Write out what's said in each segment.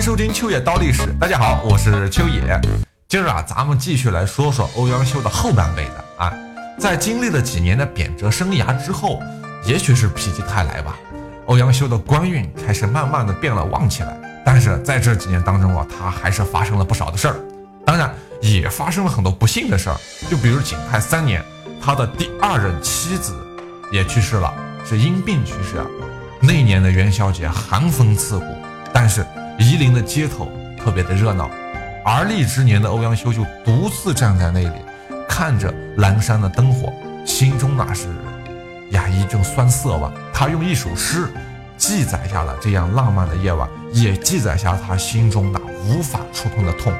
迎收听秋野刀历史。大家好，我是秋野。今儿啊，咱们继续来说说欧阳修的后半辈子啊。在经历了几年的贬谪生涯之后，也许是否极泰来吧，欧阳修的官运开始慢慢的变了旺起来。但是在这几年当中啊，他还是发生了不少的事儿，当然也发生了很多不幸的事儿。就比如景泰三年，他的第二任妻子也去世了，是因病去世。那年的元宵节寒风刺骨，但是夷陵的街头特别的热闹。而立之年的欧阳修就独自站在那里，看着阑珊的灯火，心中那是呀一阵酸涩吧。他用一首诗记载下了这样浪漫的夜晚，也记载下他心中那无法触碰的痛。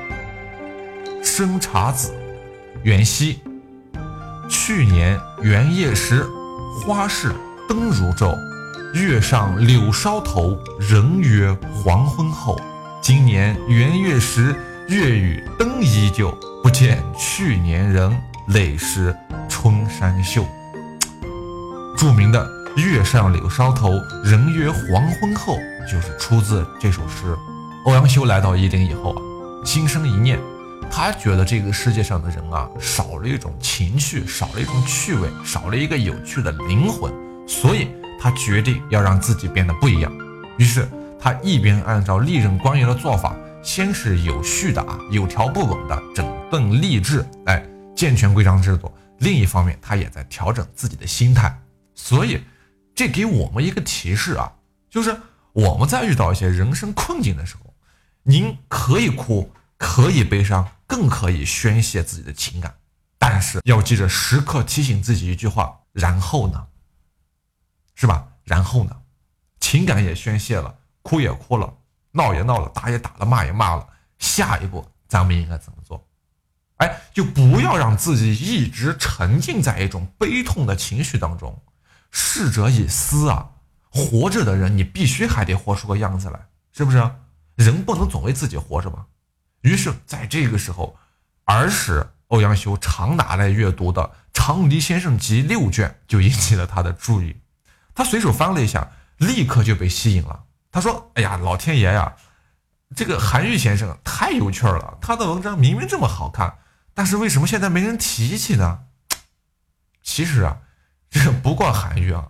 生查子，元夕，去年元夜时，花市灯如昼。月上柳梢头，人约黄昏后。今年元月时，月与灯依旧，不见去年人，泪湿春衫袖。著名的“月上柳梢头，人约黄昏后”就是出自这首诗。欧阳修来到夷陵以后啊，心生一念，他觉得这个世界上的人啊，少了一种情趣，少了一种趣味，少了一个有趣的灵魂，所以。他决定要让自己变得不一样，于是他一边按照历任官员的做法，先是有序的啊，有条不紊的整顿吏治，哎，健全规章制度；另一方面，他也在调整自己的心态。所以，这给我们一个提示啊，就是我们在遇到一些人生困境的时候，您可以哭，可以悲伤，更可以宣泄自己的情感，但是要记着时刻提醒自己一句话：然后呢？是吧？然后呢，情感也宣泄了，哭也哭了，闹也闹了，打也打了，骂也骂了。下一步咱们应该怎么做？哎，就不要让自己一直沉浸在一种悲痛的情绪当中。逝者已思啊，活着的人你必须还得活出个样子来，是不是？人不能总为自己活着吧？于是，在这个时候，儿时欧阳修常拿来阅读的《长离先生集》六卷就引起了他的注意。他随手翻了一下，立刻就被吸引了。他说：“哎呀，老天爷呀，这个韩愈先生太有趣了。他的文章明明这么好看，但是为什么现在没人提起呢？”其实啊，这不怪韩愈啊。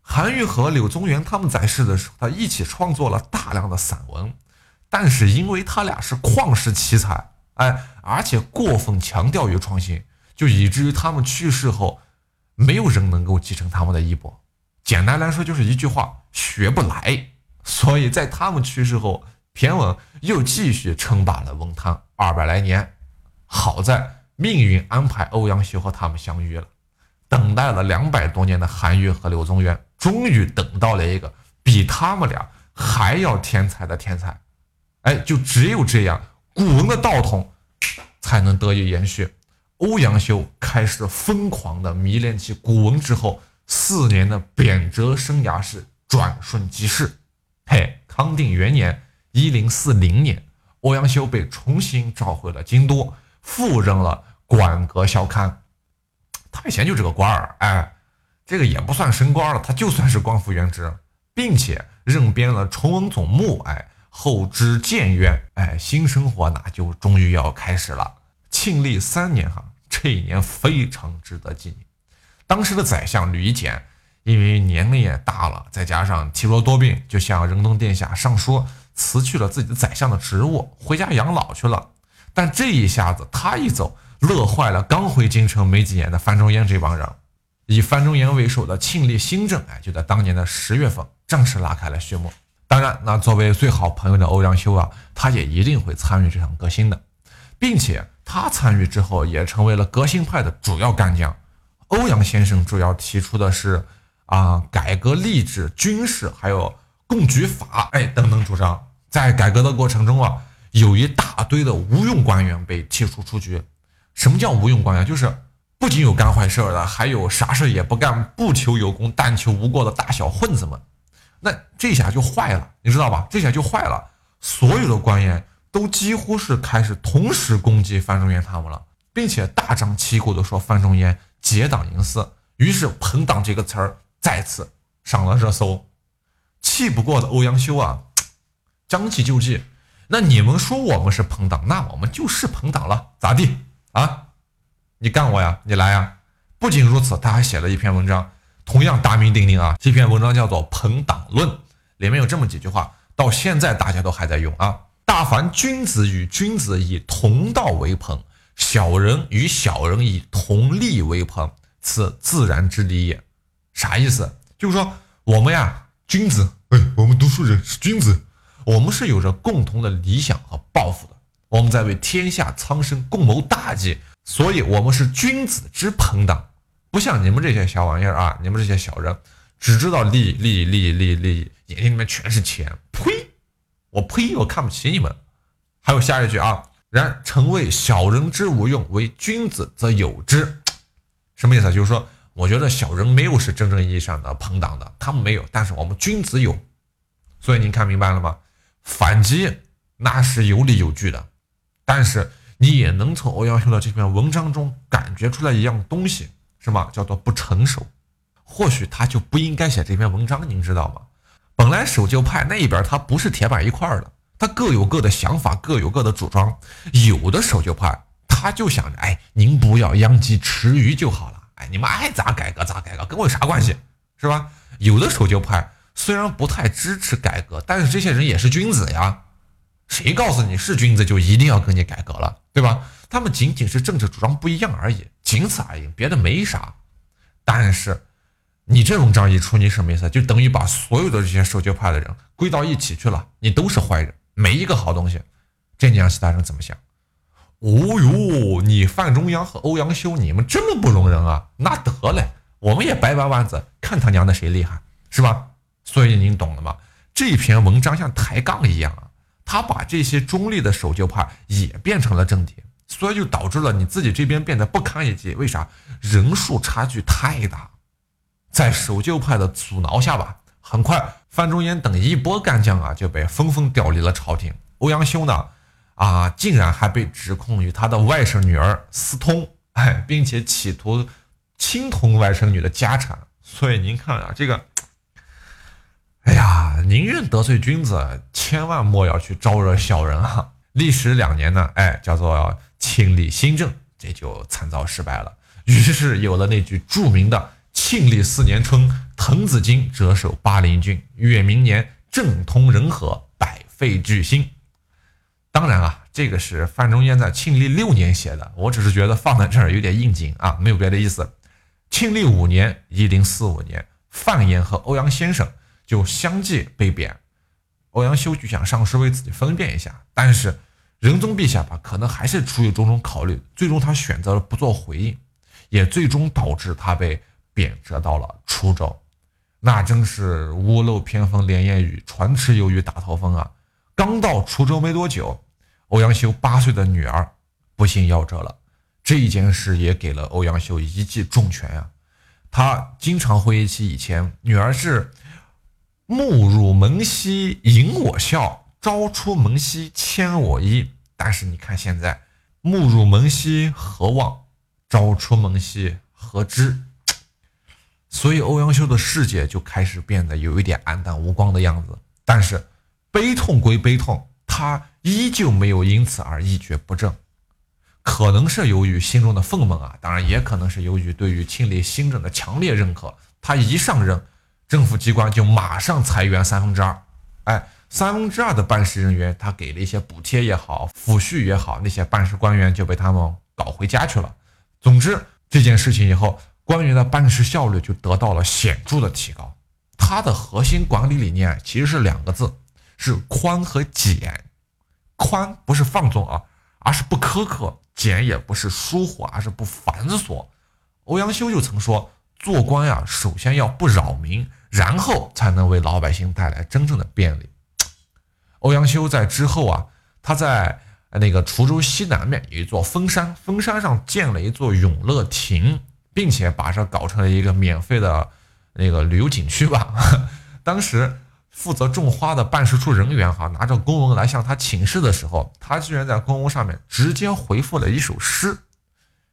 韩愈和柳宗元他们在世的时候，他一起创作了大量的散文，但是因为他俩是旷世奇才，哎，而且过分强调于创新，就以至于他们去世后，没有人能够继承他们的衣钵。简单来说就是一句话，学不来。所以在他们去世后，骈文又继续称霸了文坛二百来年。好在命运安排欧阳修和他们相遇了。等待了两百多年的韩愈和柳宗元，终于等到了一个比他们俩还要天才的天才。哎，就只有这样，古文的道统才能得以延续。欧阳修开始疯狂的迷恋起古文之后。四年的贬谪生涯是转瞬即逝。嘿，康定元年（一零四零年），欧阳修被重新召回了京都，赴任了馆阁校勘。他以前就这个官儿，哎，这个也不算升官了，他就算是官复原职，并且任编了《崇文总目》。哎，后知谏院，哎，新生活那就终于要开始了。庆历三年，哈，这一年非常值得纪念。当时的宰相吕夷简，因为年龄也大了，再加上体弱多病，就向仁宗殿下上书，辞去了自己的宰相的职务，回家养老去了。但这一下子他一走，乐坏了刚回京城没几年的范仲淹这帮人。以范仲淹为首的庆历新政，哎，就在当年的十月份正式拉开了序幕。当然，那作为最好朋友的欧阳修啊，他也一定会参与这场革新的，并且他参与之后，也成为了革新派的主要干将。欧阳先生主要提出的是啊，改革吏治、军事，还有贡举法，哎，等等主张。在改革的过程中啊，有一大堆的无用官员被剔除出局。什么叫无用官员？就是不仅有干坏事的，还有啥事也不干、不求有功、但求无过的大小混子们。那这下就坏了，你知道吧？这下就坏了，所有的官员都几乎是开始同时攻击范仲淹他们了，并且大张旗鼓的说范仲淹。结党营私，于是“朋党”这个词儿再次上了热搜。气不过的欧阳修啊，将计就计，那你们说我们是朋党，那我们就是朋党了，咋地啊？你干我呀？你来呀！不仅如此，他还写了一篇文章，同样大名鼎鼎啊。这篇文章叫做《朋党论》，里面有这么几句话，到现在大家都还在用啊。大凡君子与君子以同道为朋，小人与小人以同利为朋，此自然之理也。啥意思？就是说我们呀，君子，哎，我们读书人是君子，我们是有着共同的理想和抱负的，我们在为天下苍生共谋大计。所以，我们是君子之朋党，不像你们这些小玩意儿啊！你们这些小人，只知道利、利、利、利、利，眼睛里面全是钱。呸！我呸！我看不起你们。还有下一句啊，然诚为小人之无用，为君子则有之。什么意思？就是说，我觉得小人没有是真正意义上的朋党的，他们没有，但是我们君子有。所以您看明白了吗？反击那是有理有据的，但是。你也能从欧阳修的这篇文章中感觉出来一样东西，什么叫做不成熟？或许他就不应该写这篇文章，您知道吗？本来守旧派那一边他不是铁板一块的，他各有各的想法，各有各的主张。有的守旧派他就想着，哎，您不要殃及池鱼就好了，哎，你们爱咋改革咋改革，跟我有啥关系，是吧？有的守旧派虽然不太支持改革，但是这些人也是君子呀。谁告诉你是君子就一定要跟你改革了，对吧？他们仅仅是政治主张不一样而已，仅此而已，别的没啥。但是你这文章一出，你什么意思？就等于把所有的这些守旧派的人归到一起去了，你都是坏人，没一个好东西。这你让其他人怎么想？哦哟，你范仲淹和欧阳修，你们这么不容人啊？那得嘞，我们也掰掰腕子，看他娘的谁厉害，是吧？所以您懂了吗？这篇文章像抬杠一样啊。他把这些中立的守旧派也变成了正体，所以就导致了你自己这边变得不堪一击。为啥？人数差距太大，在守旧派的阻挠下吧，很快范仲淹等一波干将啊就被纷纷调离了朝廷。欧阳修呢，啊，竟然还被指控与他的外甥女儿私通，哎，并且企图侵吞外甥女的家产。所以您看啊，这个。哎呀，宁愿得罪君子，千万莫要去招惹小人啊！历时两年呢，哎，叫做庆历新政，这就惨遭失败了。于是有了那句著名的“庆历四年春，滕子京谪守巴陵郡，越明年，政通人和，百废具兴”。当然啊，这个是范仲淹在庆历六年写的，我只是觉得放在这儿有点应景啊，没有别的意思。庆历五年（一零四五年），范延和欧阳先生。就相继被贬，欧阳修就想上书为自己分辨一下，但是仁宗陛下吧，可能还是出于种种考虑，最终他选择了不做回应，也最终导致他被贬谪到了滁州。那真是屋漏偏逢连夜雨，船迟又遇打头风啊！刚到滁州没多久，欧阳修八岁的女儿不幸夭折了，这一件事也给了欧阳修一记重拳呀。他经常回忆起以前女儿是。目入门兮引我笑，朝出门兮牵我衣。但是你看现在，目入门兮何望，朝出门兮何知？所以欧阳修的世界就开始变得有一点黯淡无光的样子。但是悲痛归悲痛，他依旧没有因此而一蹶不振。可能是由于心中的愤懑啊，当然也可能是由于对于庆历新政的强烈认可。他一上任。政府机关就马上裁员三分之二，哎，三分之二的办事人员，他给了一些补贴也好，抚恤也好，那些办事官员就被他们搞回家去了。总之，这件事情以后，官员的办事效率就得到了显著的提高。他的核心管理理念其实是两个字，是宽和简。宽不是放纵啊，而是不苛刻；简也不是疏忽，而是不繁琐。欧阳修就曾说，做官呀，首先要不扰民。然后才能为老百姓带来真正的便利。欧阳修在之后啊，他在那个滁州西南面有一座峰山，峰山上建了一座永乐亭，并且把这搞成了一个免费的那个旅游景区吧。当时负责种花的办事处人员哈，拿着公文来向他请示的时候，他居然在公文上面直接回复了一首诗。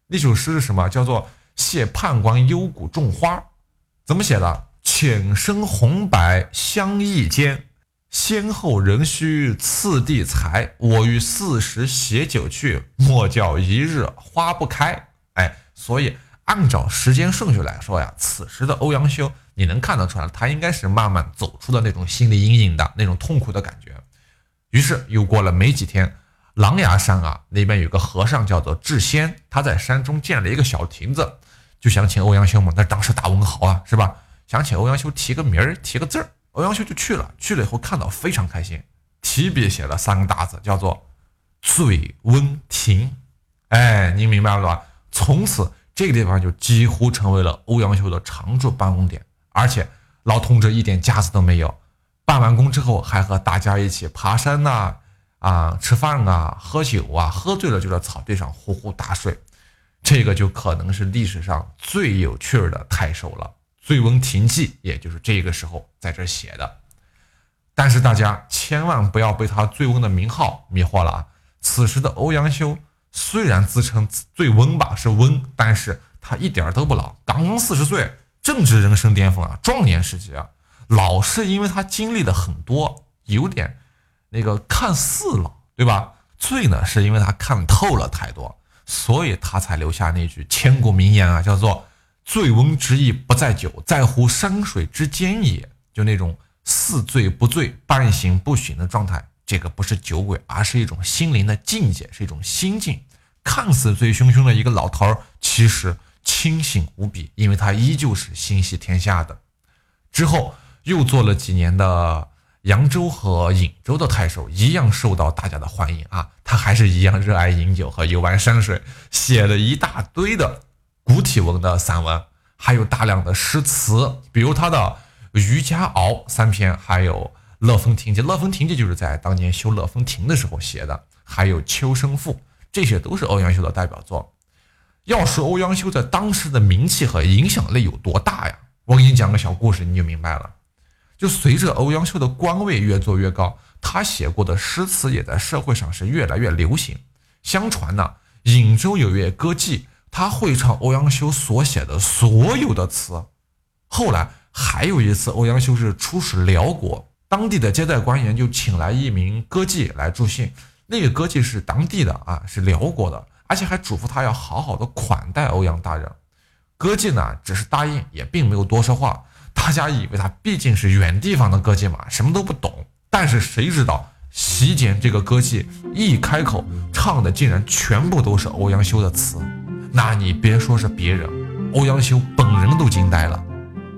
那首诗是什么？叫做“谢判官幽谷种花”，怎么写的？浅深红白相异间，先后仍须次第裁，我欲四时携酒去，莫叫一日花不开。哎，所以按照时间顺序来说呀，此时的欧阳修，你能看得出来，他应该是慢慢走出了那种心理阴影的那种痛苦的感觉。于是又过了没几天，狼牙山啊那边有个和尚叫做智仙，他在山中建了一个小亭子，就想请欧阳修嘛。那当时大文豪啊，是吧？想请欧阳修提个名儿，提个字儿。欧阳修就去了，去了以后看到非常开心，提笔写了三个大字，叫做“醉翁亭”。哎，您明白了吧？从此这个地方就几乎成为了欧阳修的常驻办公点，而且老同志一点架子都没有。办完工之后，还和大家一起爬山呐，啊，吃饭啊，喝酒啊，喝醉了就在草地上呼呼大睡。这个就可能是历史上最有趣的太守了。《醉翁亭记》也就是这个时候在这写的，但是大家千万不要被他醉翁的名号迷惑了啊！此时的欧阳修虽然自称醉翁吧，是翁，但是他一点都不老，刚刚四十岁，正值人生巅峰啊，壮年时期啊。老是因为他经历的很多，有点那个看似老，对吧？醉呢，是因为他看透了太多，所以他才留下那句千古名言啊，叫做。醉翁之意不在酒，在乎山水之间也。就那种似醉不醉、半醒不醒的状态，这个不是酒鬼，而是一种心灵的境界，是一种心境。看似醉醺醺的一个老头儿，其实清醒无比，因为他依旧是心系天下的。之后又做了几年的扬州和颍州的太守，一样受到大家的欢迎啊。他还是一样热爱饮酒和游玩山水，写了一大堆的。古体文的散文，还有大量的诗词，比如他的《渔家傲》三篇，还有《乐风亭记》。《乐风亭记》就是在当年修乐风亭的时候写的，还有《秋声赋》，这些都是欧阳修的代表作。要说欧阳修在当时的名气和影响力有多大呀？我给你讲个小故事，你就明白了。就随着欧阳修的官位越做越高，他写过的诗词也在社会上是越来越流行。相传呢，颍州有位歌妓。他会唱欧阳修所写的所有的词。后来还有一次，欧阳修是出使辽国，当地的接待官员就请来一名歌妓来助兴。那个歌妓是当地的啊，是辽国的，而且还嘱咐他要好好的款待欧阳大人。歌妓呢，只是答应，也并没有多说话。大家以为他毕竟是远地方的歌妓嘛，什么都不懂。但是谁知道，席间这个歌妓一开口，唱的竟然全部都是欧阳修的词。那你别说是别人，欧阳修本人都惊呆了。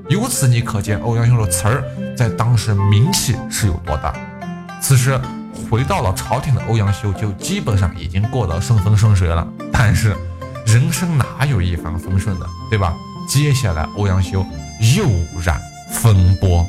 由此你可见欧阳修的词儿在当时名气是有多大。此时回到了朝廷的欧阳修就基本上已经过得顺风顺水了。但是人生哪有一帆风顺的，对吧？接下来欧阳修又染风波。